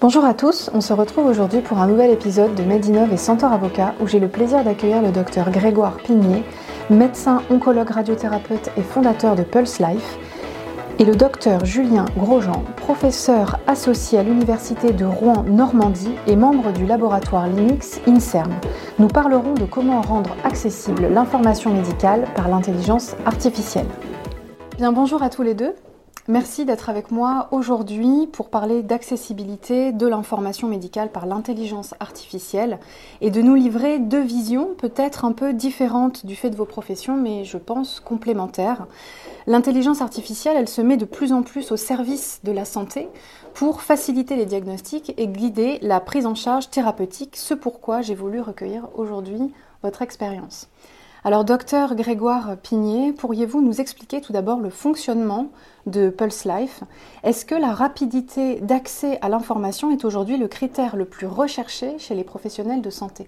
Bonjour à tous, on se retrouve aujourd'hui pour un nouvel épisode de Medinov et Centaure Avocat où j'ai le plaisir d'accueillir le docteur Grégoire Pigné, médecin, oncologue, radiothérapeute et fondateur de Pulse Life, et le docteur Julien Grosjean, professeur associé à l'Université de Rouen-Normandie et membre du laboratoire Linux INSERM. Nous parlerons de comment rendre accessible l'information médicale par l'intelligence artificielle. Bien, bonjour à tous les deux. Merci d'être avec moi aujourd'hui pour parler d'accessibilité de l'information médicale par l'intelligence artificielle et de nous livrer deux visions peut-être un peu différentes du fait de vos professions mais je pense complémentaires. L'intelligence artificielle, elle se met de plus en plus au service de la santé pour faciliter les diagnostics et guider la prise en charge thérapeutique, ce pourquoi j'ai voulu recueillir aujourd'hui votre expérience. Alors, docteur Grégoire Pigné, pourriez-vous nous expliquer tout d'abord le fonctionnement de Pulse Life? Est-ce que la rapidité d'accès à l'information est aujourd'hui le critère le plus recherché chez les professionnels de santé?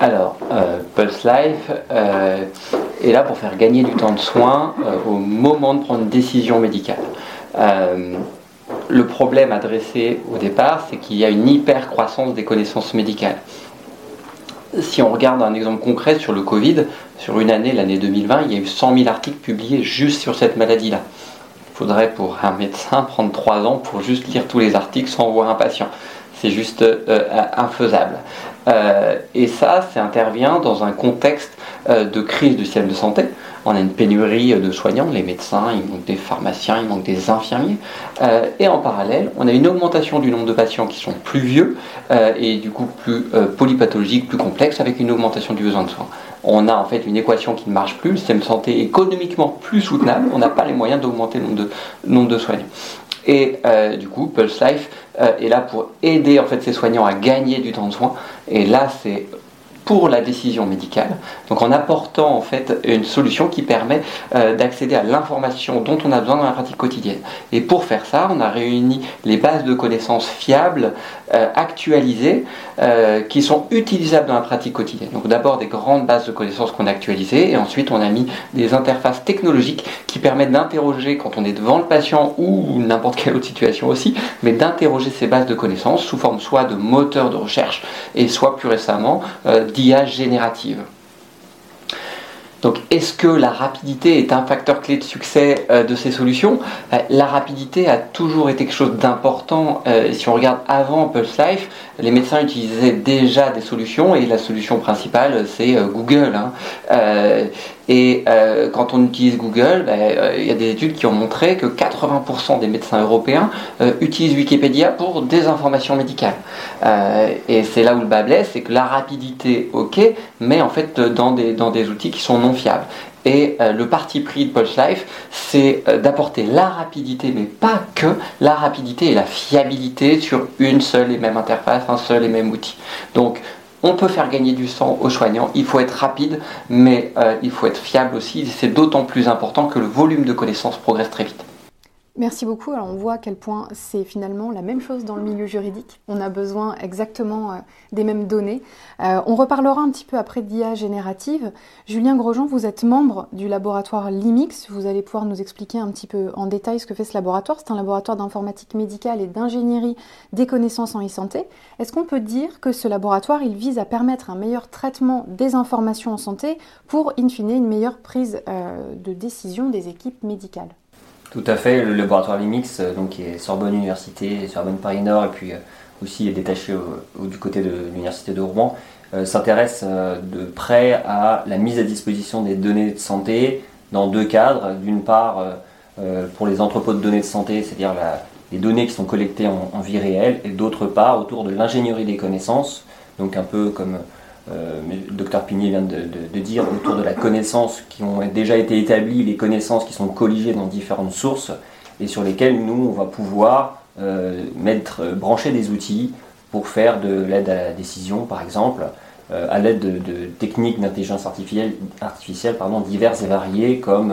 Alors, euh, Pulse Life euh, est là pour faire gagner du temps de soins euh, au moment de prendre une décision médicale. le problème adressé au départ, c'est qu'il y a une hyper croissance des connaissances médicales si on regarde un exemple concret sur le Covid, sur une année, l'année 2020, il y a eu 100 000 articles publiés juste sur cette maladie-là. Il faudrait pour un médecin prendre 3 ans pour juste lire tous les articles sans voir un patient. C'est juste euh, infaisable. Euh, et ça, ça intervient dans un contexte euh, de crise du système de santé. On a une pénurie de soignants, les médecins, il manque des pharmaciens, il manque des infirmiers. Euh, et en parallèle, on a une augmentation du nombre de patients qui sont plus vieux et du coup plus polypathologiques, plus complexes, avec une augmentation du besoin de soins. On a en fait une équation qui ne marche plus, le système santé économiquement plus soutenable, on n'a pas les moyens d'augmenter le nombre de, soignants. Et du coup, Pulse Life est là pour aider en fait ces soignants à gagner du temps de soins et là, c'est pour la décision médicale. Donc en apportant en fait une solution qui permet euh, d'accéder à l'information dont on a besoin dans la pratique quotidienne. Et pour faire ça, on a réuni les bases de connaissances fiables, euh, actualisées, euh, qui sont utilisables dans la pratique quotidienne. Donc d'abord des grandes bases de connaissances qu'on a actualisées, et ensuite on a mis des interfaces technologiques qui permettent d'interroger quand on est devant le patient ou n'importe quelle autre situation aussi, mais d'interroger ces bases de connaissances sous forme soit de moteurs de recherche et soit plus récemment générative. Donc est-ce que la rapidité est un facteur clé de succès euh, de ces solutions? Euh, La rapidité a toujours été quelque chose d'important. Euh, si on regarde avant Pulse Life, les médecins utilisaient déjà des solutions et la solution principale c'est Google. Et quand on utilise Google, ben, il y a des études qui ont montré que 80% des médecins européens utilisent Wikipédia pour des informations médicales. et c'est là où le bas blesse, c'est que la rapidité, ok, mais en fait dans des, dans des outils qui sont non fiable. Et euh, le parti pris de Pulse Life, c'est euh, d'apporter la rapidité, mais pas que la rapidité et la fiabilité sur une seule et même interface, un seul et même outil. Donc, on peut faire gagner du sang aux soignants, il faut être rapide, mais euh, il faut être fiable aussi. C'est d'autant plus important que le volume de connaissances progresse très vite. Merci beaucoup. Alors on voit à quel point c'est finalement la même chose dans le milieu juridique. On a besoin exactement euh, des mêmes données. Euh, on reparlera un petit peu après d'IA générative. Julien Grosjean, vous êtes membre du laboratoire LIMIX. Vous allez pouvoir nous expliquer un petit peu en détail ce que fait ce laboratoire. C'est un laboratoire d'informatique médicale et d'ingénierie des connaissances en e-santé. Est-ce qu'on peut dire que ce laboratoire, il vise à permettre un meilleur traitement des informations en santé pour, in fine, une meilleure prise euh, de décision des équipes médicales? Tout à fait, le laboratoire Limix, euh, donc, qui est Sorbonne Université, Sorbonne Paris Nord, et puis euh, aussi est détaché du côté de l'Université de Rouen, euh, s'intéresse de près à la mise à disposition des données de santé dans deux cadres. D'une part, pour les entrepôts de données de santé, c'est-à-dire les données qui sont collectées en, en vie réelle, et d'autre part, autour de l'ingénierie des connaissances, donc un peu comme euh, le docteur Pigné vient de, dire, autour de la connaissance qui ont déjà été établies, les connaissances qui sont colligées dans différentes sources et sur lesquelles nous, on va pouvoir euh, mettre, euh, brancher des outils pour faire de l'aide à la décision, par exemple, à l'aide de, techniques d'intelligence artificielle, artificielle pardon, diverses et variées, comme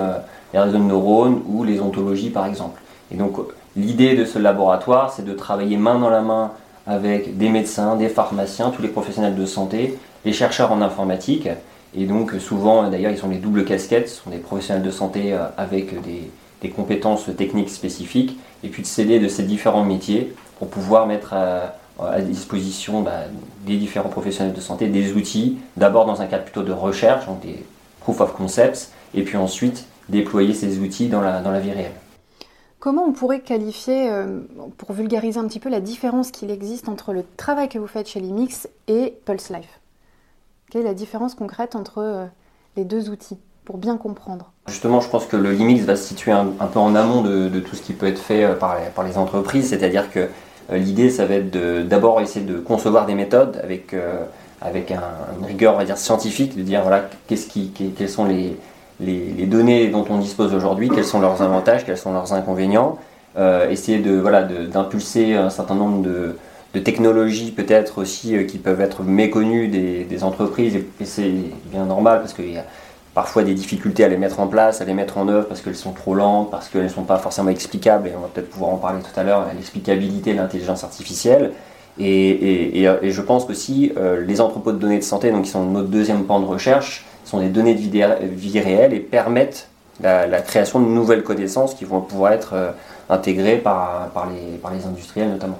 les réseaux de neurones ou les ontologies, par exemple. Et donc, l'idée de ce laboratoire, c'est de travailler main dans la main avec des médecins, des pharmaciens, tous les professionnels de santé, les chercheurs en informatique. Et donc souvent, d'ailleurs, ils sont les doubles casquettes, ce sont des professionnels de santé euh, avec des, compétences techniques spécifiques, et puis de s'aider de ces différents métiers pour pouvoir mettre à, disposition bah, des différents professionnels de santé des outils, d'abord dans un cadre plutôt de recherche, donc des proof of concepts, et puis ensuite déployer ces outils dans la, dans la vie réelle. Comment on pourrait qualifier, euh, pour vulgariser un petit peu, la différence qu'il existe entre le travail que vous faites chez Limix et Pulse Life? Quelle est la différence concrète entre euh, les deux outils pour bien comprendre? Justement, je pense que le Limix va se situer un, peu en amont de, tout ce qui peut être fait euh, par les, entreprises, c'est-à-dire que l'idée, ça va être d'abord essayer de concevoir des méthodes avec, avec un, une rigueur, on va dire, scientifique, de dire voilà, qu'est-ce qui, quels sont les, les, données dont on dispose aujourd'hui, quels sont leurs avantages, quels sont leurs inconvénients, euh, essayer de voilà d'impulser un certain nombre de, technologies peut-être aussi euh, qui peuvent être méconnues des, entreprises et, c'est bien normal parce qu'il y a parfois des difficultés à les mettre en place, à les mettre en œuvre parce qu'elles sont trop lentes, parce qu'elles ne sont pas forcément explicables et on va peut-être pouvoir en parler tout à l'heure, l'explicabilité de l'intelligence artificielle. Et, je pense aussi euh, les entrepôts de données de santé, donc qui sont notre deuxième pan de recherche, sont des données de vie, réelle et permettent la, création de nouvelles connaissances qui vont pouvoir être euh, intégrées par, les, par les industriels notamment.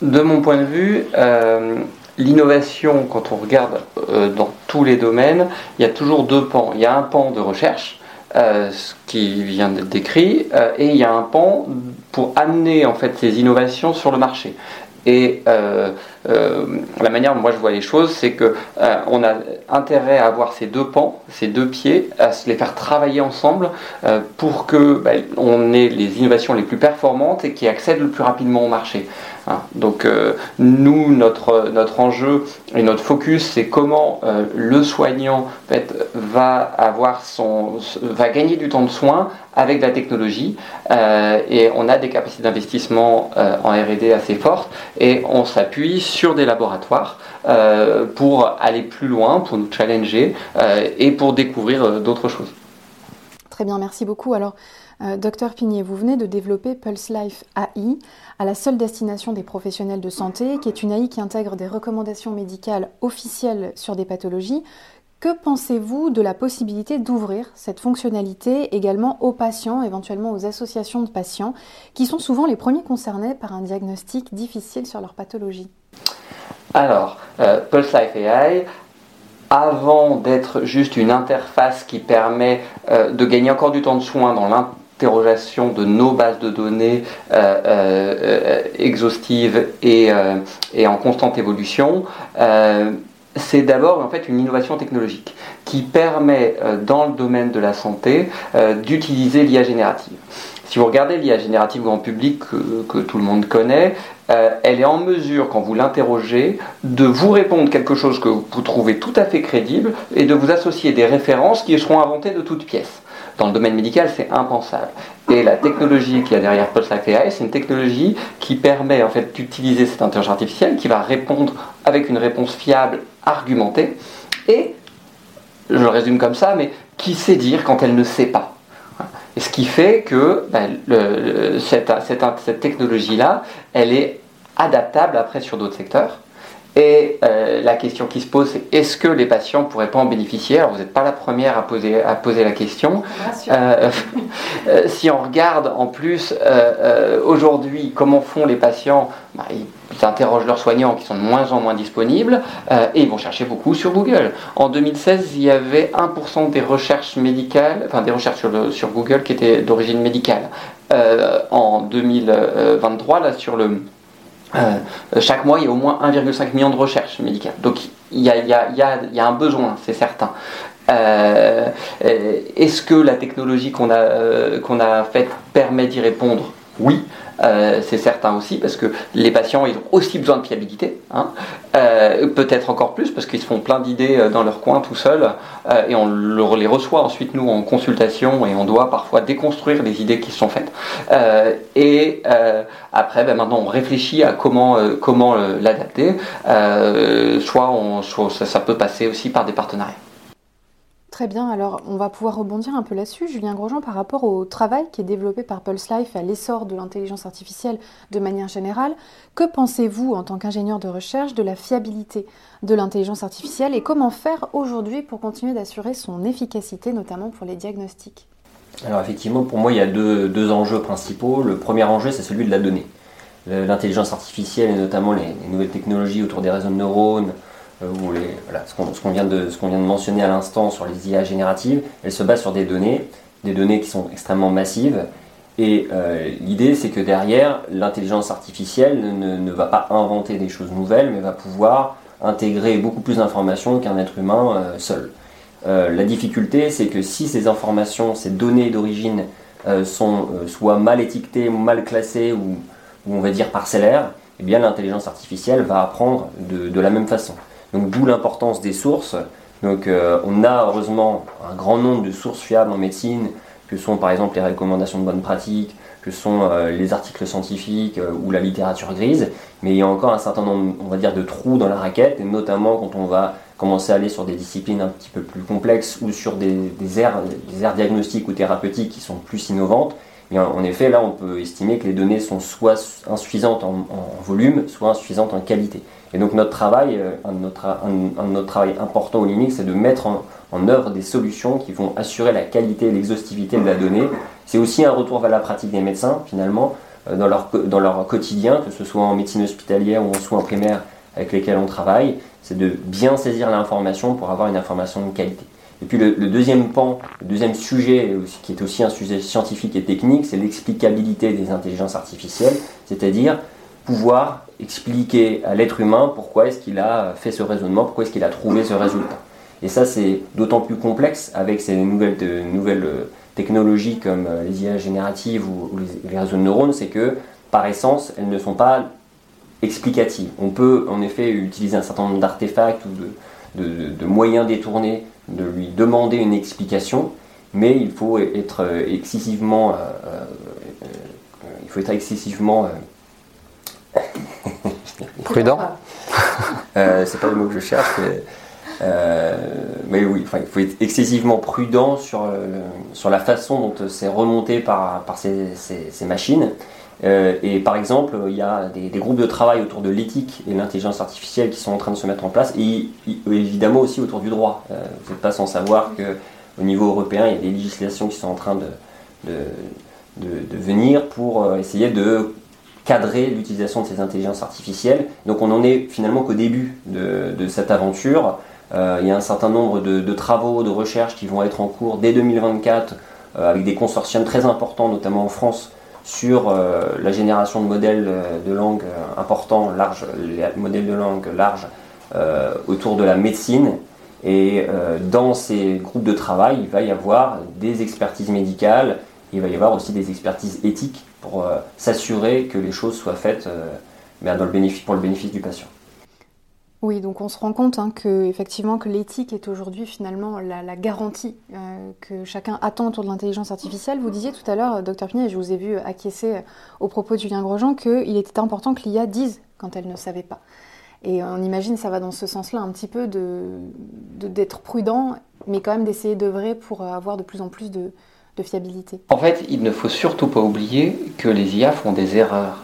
De mon point de vue, euh, l'innovation, quand on regarde euh, dans tous les domaines, il y a toujours deux pans. Il y a un pan de recherche, ce qui vient d'être décrit, et il y a un pan pour amener en fait ces innovations sur le marché. Et euh, euh, la manière dont moi je vois les choses, c'est qu'on euh, a intérêt à avoir ces deux pans, ces deux pieds, à se les faire travailler ensemble pour que bah, on ait les innovations les plus performantes et qui accèdent le plus rapidement au marché. Hein. Donc nous, notre, notre enjeu et notre focus, c'est comment le soignant va avoir son, va gagner du temps de soin avec la technologie et on a des capacités d'investissement en R&D assez fortes et on s'appuie sur des laboratoires euh, pour aller plus loin, pour nous challenger euh, et pour découvrir euh, d'autres choses. Très bien, merci beaucoup. Alors, docteur Pigné, vous venez de développer Pulse Life AI à la seule destination des professionnels de santé, qui est une AI qui intègre des recommandations médicales officielles sur des pathologies. Que pensez-vous de la possibilité d'ouvrir cette fonctionnalité également aux patients, éventuellement aux associations de patients, qui sont souvent les premiers concernés par un diagnostic difficile sur leur pathologie? Alors, euh, Pulse Life AI, avant d'être juste une interface qui permet euh, de gagner encore du temps de soin dans de nos bases de données euh, exhaustives et, et, en constante évolution, c'est d'abord en fait une innovation technologique qui permet euh, dans le domaine de la santé euh, d'utiliser l'IA générative. Si vous regardez l'IA générative grand public que, tout le monde connaît, euh, elle est en mesure, quand vous l'interrogez, de vous répondre quelque chose que vous trouvez tout à fait crédible et de vous associer des références qui seront inventées de toutes pièces. Dans le domaine médical, c'est impensable. Et la technologie qu'il y a derrière Pulse AI, c'est une technologie qui permet en fait d'utiliser cette intelligence artificielle qui va répondre avec une réponse fiable, argumentée, et, je le résume comme ça, mais qui sait dire quand elle ne sait pas? Et ce qui fait que ben, cette technologie-là, elle est adaptable après sur d'autres secteurs. Et euh, la question qui se pose, c'est est-ce que les patients ne pourraient pas en bénéficier Alors vous n'êtes pas la première à poser, à poser la question. Euh, euh, si on regarde en plus aujourd'hui comment font les patients, bah, ils interrogent leurs soignants qui sont de moins en moins disponibles et ils vont chercher beaucoup sur Google. En 2016, il y avait 1% des recherches médicales, enfin des recherches sur, le, sur Google qui étaient d'origine médicale. en 2023, là sur le euh, chaque mois, il y a au moins 1,5 million de recherches médicales. Donc il y a, un besoin, c'est certain. Euh, est-ce que la technologie euh, qu'on a faite permet d'y répondre? Oui. Euh, c'est certain aussi parce que les patients ils ont aussi besoin de fiabilité, hein. euh, peut-être encore plus parce qu'ils se font plein d'idées euh, dans leur coin tout seuls et on les reçoit ensuite nous en consultation et on doit parfois déconstruire les idées qui sont faites. et après ben, maintenant on réfléchit à comment, comment l'adapter, soit, on, soit ça peut passer aussi par des partenariats. Très bien, alors on va pouvoir rebondir un peu là-dessus, Julien Grosjean, par rapport au travail qui est développé par Pulse Life à l'essor de l'intelligence artificielle de manière générale. Que pensez-vous en tant qu'ingénieur de recherche de la fiabilité de l'intelligence artificielle et comment faire aujourd'hui pour continuer d'assurer son efficacité, notamment pour les diagnostics? Alors effectivement, pour moi, il y a deux, enjeux principaux. Le premier enjeu, c'est celui de la donnée. l'intelligence artificielle et notamment les, nouvelles technologies autour des réseaux de neurones, ou les, ce qu'on vient, de, vient de mentionner à l'instant sur les IA génératives, elles se basent sur des données, des données qui sont extrêmement massives. Et l'idée, c'est que derrière, l'intelligence artificielle ne, ne, va pas inventer des choses nouvelles, mais va pouvoir intégrer beaucoup plus d'informations qu'un être humain seul. Euh, la difficulté, c'est que si ces informations, ces données d'origine euh, sont euh, soit mal étiquetées, mal classées ou, on va dire parcellaires, eh bien l'intelligence artificielle va apprendre de, la même façon. Donc d'où l'importance des sources. Donc on a heureusement un grand nombre de sources fiables en médecine, que sont par exemple les recommandations de bonnes pratiques, que sont les articles scientifiques ou la littérature grise, mais il y a encore un certain nombre, de trous dans la raquette, et notamment quand on va commencer à aller sur des disciplines un petit peu plus complexes ou sur des, des aires, des aires diagnostiques ou thérapeutiques qui sont plus innovantes, en effet, là, on peut estimer que les données sont soit insuffisantes en, volume, soit insuffisantes en qualité. Et donc notre travail, euh, un de notre, un, travail important au Linux, c'est de mettre en, œuvre des solutions qui vont assurer la qualité et l'exhaustivité de la donnée. C'est aussi un retour vers la pratique des médecins, finalement, euh, dans leur quotidien, que ce soit en médecine hospitalière ou en soins primaires avec lesquels on travaille c'est de bien saisir l'information pour avoir une information de qualité. Et puis le, deuxième pan, le deuxième sujet, qui est aussi un sujet scientifique et technique, c'est l'explicabilité des intelligences artificielles, c'est-à-dire pouvoir expliquer à l'être humain pourquoi est-ce qu'il a fait ce raisonnement, pourquoi est-ce qu'il a trouvé ce résultat. Et ça, c'est d'autant plus complexe avec ces nouvelles, euh, technologies comme euh, les IA génératives ou, les, réseaux de neurones, c'est que par essence, elles ne sont pas explicative. On peut en effet utiliser un certain nombre d'artefacts ou de, moyens détournés de lui demander une explication, mais il faut être excessivement, euh, euh, il faut être excessivement euh, prudent. c'est pas le mot que je cherche. Mais, oui, il faut être excessivement prudent sur, sur la façon dont c'est remonté par, par ces, ces machines. Euh, et par exemple, il y a des, groupes de travail autour de l'éthique et l'intelligence artificielle qui sont en train de se mettre en place, et, évidemment aussi autour du droit. Euh, vous n'êtes pas sans savoir qu'au niveau européen, il y a des législations qui sont en train de, de, venir pour euh, essayer de cadrer l'utilisation de ces intelligences artificielles. Donc on en est finalement qu'au début de, cette aventure. il y a un certain nombre de, travaux, de recherches qui vont être en cours dès 2024 avec des consortiums très importants, notamment en France, sur euh, la génération de modèles euh, de langue euh, importants, large, les modèles de langue larges autour de la médecine. Et dans ces groupes de travail, il va y avoir des expertises médicales, il va y avoir aussi des expertises éthiques pour s'assurer que les choses soient faites ben, pour le bénéfice du patient. Oui, donc on se rend compte hein, que effectivement que l'éthique est aujourd'hui finalement la, garantie euh, que chacun attend autour de l'intelligence artificielle. Vous disiez tout à l'heure, docteur Pinet, et je vous ai vu acquiescer au propos de Julien Grosjean, qu'il était important que l'IA dise quand elle ne savait pas. Et on imagine ça va dans ce sens-là un petit peu de d'être prudent, mais quand même d'essayer d'œuvrer pour avoir de plus en plus de, fiabilité. En fait, il ne faut surtout pas oublier que les IA font des erreurs.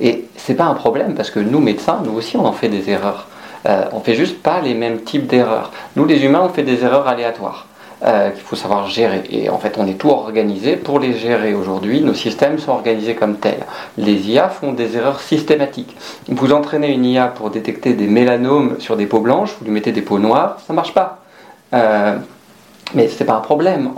Et c'est pas un problème parce que nous médecins, nous aussi, on en fait des erreurs. Euh, on fait juste pas les mêmes types d'erreurs. Nous, les humains, on fait des erreurs aléatoires. Euh, qu'il faut savoir gérer. Et en fait, on est tout organisé pour les gérer aujourd'hui. Nos systèmes sont organisés comme tels. Les IA font des erreurs systématiques. Vous entraînez une IA pour détecter des mélanomes sur des peaux blanches, vous lui mettez des peaux noires, ça marche pas. Euh, mais ce n'est pas un problème,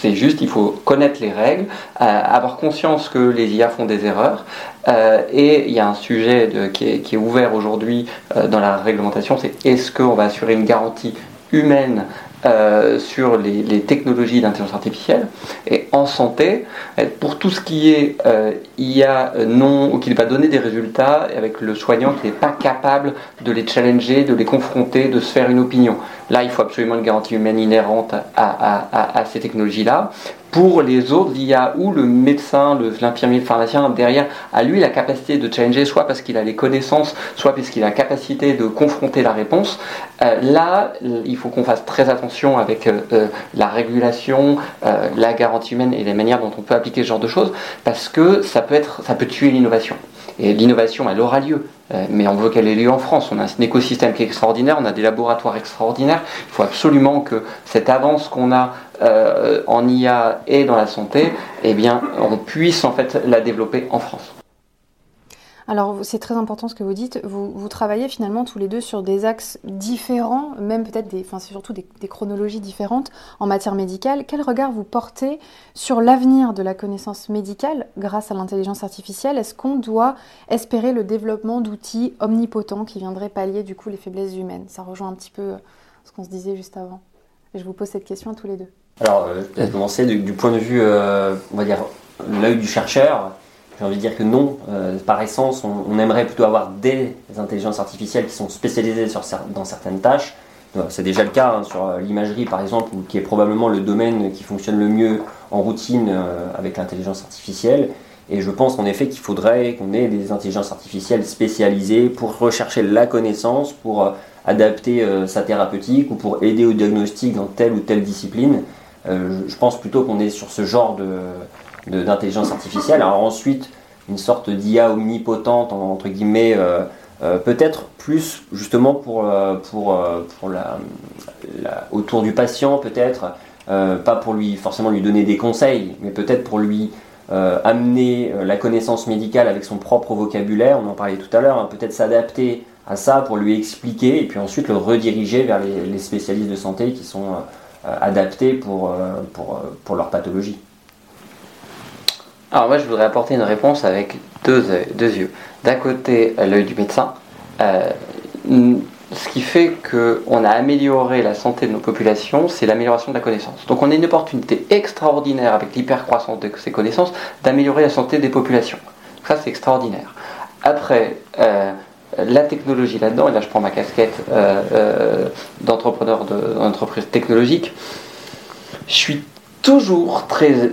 c'est juste il faut connaître les règles, euh, avoir conscience que les IA font des erreurs. Euh, et il y a un sujet qui, est, ouvert aujourd'hui euh, dans la réglementation, c'est est-ce qu'on va assurer une garantie humaine euh, sur les, technologies d'intelligence artificielle et en santé, pour tout ce qui est euh, IA non ou qui pas donné des résultats avec le soignant qui n'est pas capable de les challenger, de les confronter, de se faire une opinion. Là, il faut absolument une garantie humaine inhérente à ces technologies-là pour les autres, l'IA ou le médecin, l'infirmier, le, pharmacien, derrière, a lui la capacité de changer, soit parce qu'il a les connaissances, soit parce qu'il a la capacité de confronter la réponse. Euh, là, il faut qu'on fasse très attention avec euh, euh, la régulation, la garantie humaine et les manières dont on peut appliquer ce genre de choses, parce que ça peut, être, ça peut tuer l'innovation. Et l'innovation, elle aura lieu. Euh, mais on veut qu'elle ait lieu en France. On a un écosystème qui est extraordinaire, on a des laboratoires extraordinaires. Il faut absolument que cette avance qu'on a euh, en IA et dans la santé, eh bien, on puisse en fait la développer en France. Alors c'est très important ce que vous dites. Vous, travaillez finalement tous les deux sur des axes différents, même peut-être des, enfin c'est surtout des, chronologies différentes en matière médicale. Quel regard vous portez sur l'avenir de la connaissance médicale grâce à l'intelligence artificielle? Est-ce qu'on doit espérer le développement d'outils omnipotents qui viendraient pallier du coup les faiblesses humaines? Ça rejoint un petit peu euh, ce qu'on se disait juste avant. Et je vous pose cette question à tous les deux. Alors, peut-être commencer du, point de vue, euh, on va dire, l'œil du chercheur. J'ai envie de dire que non, euh, par essence, on, aimerait plutôt avoir des intelligences artificielles qui sont spécialisées sur, dans certaines tâches. C'est déjà le cas hein, sur euh, l'imagerie, par exemple, qui est probablement le domaine qui fonctionne le mieux en routine euh, avec l'intelligence artificielle. Et je pense en effet qu'il faudrait qu'on ait des intelligences artificielles spécialisées pour rechercher la connaissance, pour adapter sa thérapeutique ou pour aider au diagnostic dans telle ou telle discipline. je pense plutôt qu'on est sur ce genre de, d'intelligence artificielle. Alors ensuite, une sorte d'IA omnipotente, entre guillemets, euh, euh, peut-être plus justement pour, euh, pour, pour la, autour du patient, peut-être, pas pour lui forcément lui donner des conseils, mais peut-être pour lui amener la connaissance médicale avec son propre vocabulaire, on en parlait tout à l'heure, hein, peut-être s'adapter à ça pour lui expliquer et puis ensuite le rediriger vers les, spécialistes de santé qui sont adaptés pour, pour, pour leur pathologie. Alors moi, je voudrais apporter une réponse avec deux, yeux. D'un côté, l'œil du médecin, euh, ce qui fait qu'on a amélioré la santé de nos populations, c'est l'amélioration de la connaissance. Donc on a une opportunité extraordinaire avec l'hypercroissance de ces connaissances d'améliorer la santé des populations. Ça, c'est extraordinaire. Après, euh, la technologie là-dedans, et là je prends ma casquette euh, d'entrepreneur d'entreprise technologique, je suis toujours très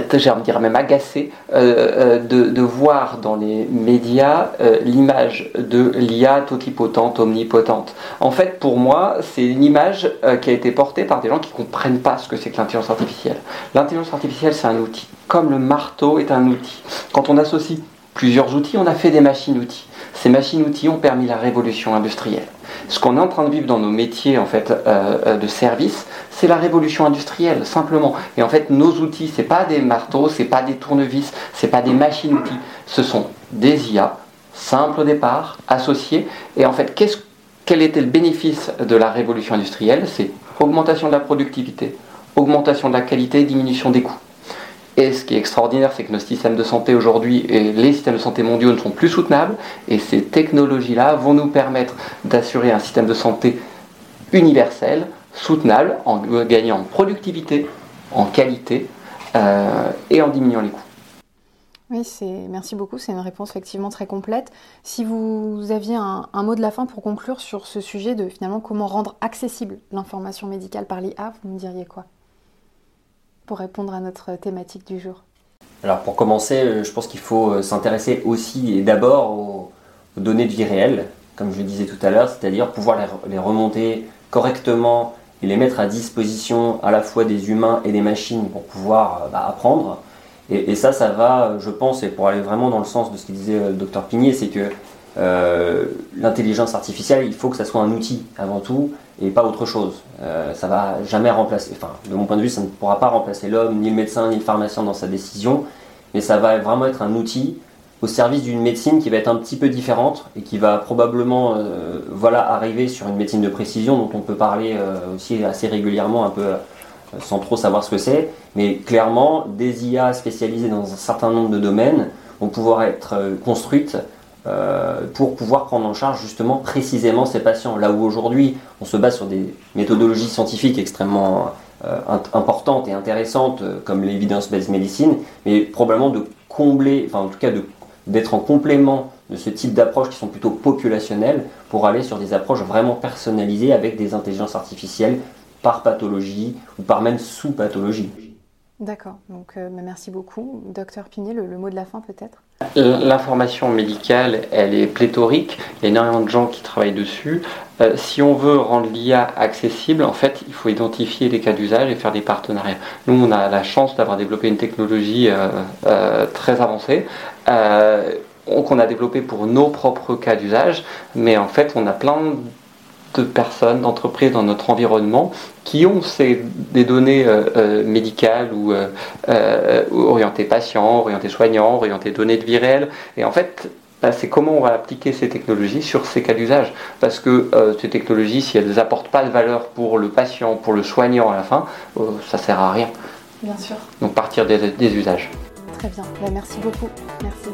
peut-être j'ai envie de dire même agacé euh, euh, de, voir dans les médias euh, l'image de l'IA totipotente, omnipotente. En fait, pour moi, c'est une image qui a été portée par des gens qui ne comprennent pas ce que c'est que l'intelligence artificielle. L'intelligence artificielle, c'est un outil, comme le marteau est un outil. Quand on associe plusieurs outils, on a fait des machines-outils. Ces machines-outils ont permis la révolution industrielle. Ce qu'on est en train de vivre dans nos métiers en fait de service, c'est la révolution industrielle, simplement. Et en fait, nos outils, ce n'est pas des marteaux, ce n'est pas des tournevis, ce n'est pas des machines-outils. Ce sont des IA, simples au départ, associés. Et en fait, quel était le bénéfice de la révolution industrielle? C'est augmentation de la productivité, augmentation de la qualité, diminution des coûts. Et ce qui est extraordinaire, c'est que nos systèmes de santé aujourd'hui et les systèmes de santé mondiaux ne sont plus soutenables. Et ces technologies-là vont nous permettre d'assurer un système de santé universel, soutenable en gagnant en productivité, en qualité euh, et en diminuant les coûts. Oui, merci beaucoup. C'est une réponse effectivement très complète. Si vous aviez un, mot de la fin pour conclure sur ce sujet de finalement comment rendre accessible l'information médicale par l'IA, vous me diriez quoi? Pour répondre à notre thématique du jour. Alors pour commencer, euh, je pense qu'il faut euh, s'intéresser aussi et d'abord aux, données de vie réelle, comme je le disais tout à l'heure, c'est-à-dire pouvoir les remonter correctement et les mettre à disposition à la fois des humains et des machines pour pouvoir euh, bah, apprendre. Et, ça, ça va, je pense, et pour aller vraiment dans le sens de ce que disait le docteur Pigné, c'est que euh, l'intelligence artificielle, il faut que ça soit un outil avant tout et pas autre chose. Euh, ça va jamais remplacer, enfin, de mon point de vue, ça ne pourra pas remplacer l'homme, ni le médecin, ni le pharmacien dans sa décision, mais ça va vraiment être un outil au service d'une médecine qui va être un petit peu différente et qui va probablement euh, voilà, arriver sur une médecine de précision dont on peut parler aussi assez régulièrement, un peu sans trop savoir ce que c'est. Mais clairement, des IA spécialisées dans un certain nombre de domaines vont pouvoir être construites pour pouvoir prendre en charge justement précisément ces patients. Là où aujourd'hui on se base sur des méthodologies scientifiques extrêmement importantes et intéressantes comme l'évidence-based medicine, mais probablement de combler, enfin en tout cas d'être en complément de ce type d'approches qui sont plutôt populationnelles pour aller sur des approches vraiment personnalisées avec des intelligences artificielles par pathologie ou par même sous-pathologie. D'accord, donc euh, merci beaucoup. Docteur Pigné, le, mot de la fin peut-être? L'information médicale, elle est pléthorique, il y a énormément de gens qui travaillent dessus. Euh, si on veut rendre l'IA accessible, en fait, il faut identifier les cas d'usage et faire des partenariats. Nous, on a la chance d'avoir développé une technologie euh, très avancée qu'on a développée pour nos propres cas d'usage, mais en fait, on a plein de personnes, d'entreprises dans notre environnement qui ont des données médicales ou orientées patients, orientées soignants, orientées données de vie réelle. Et en fait, c'est comment on va appliquer ces technologies sur ces cas d'usage. Parce que euh, ces technologies, si elles n'apportent pas de valeur pour le patient, pour le soignant à la fin, ça euh, ça sert à rien. Bien sûr. Donc partir des, des usages. Très bien. Bah, merci beaucoup. Merci.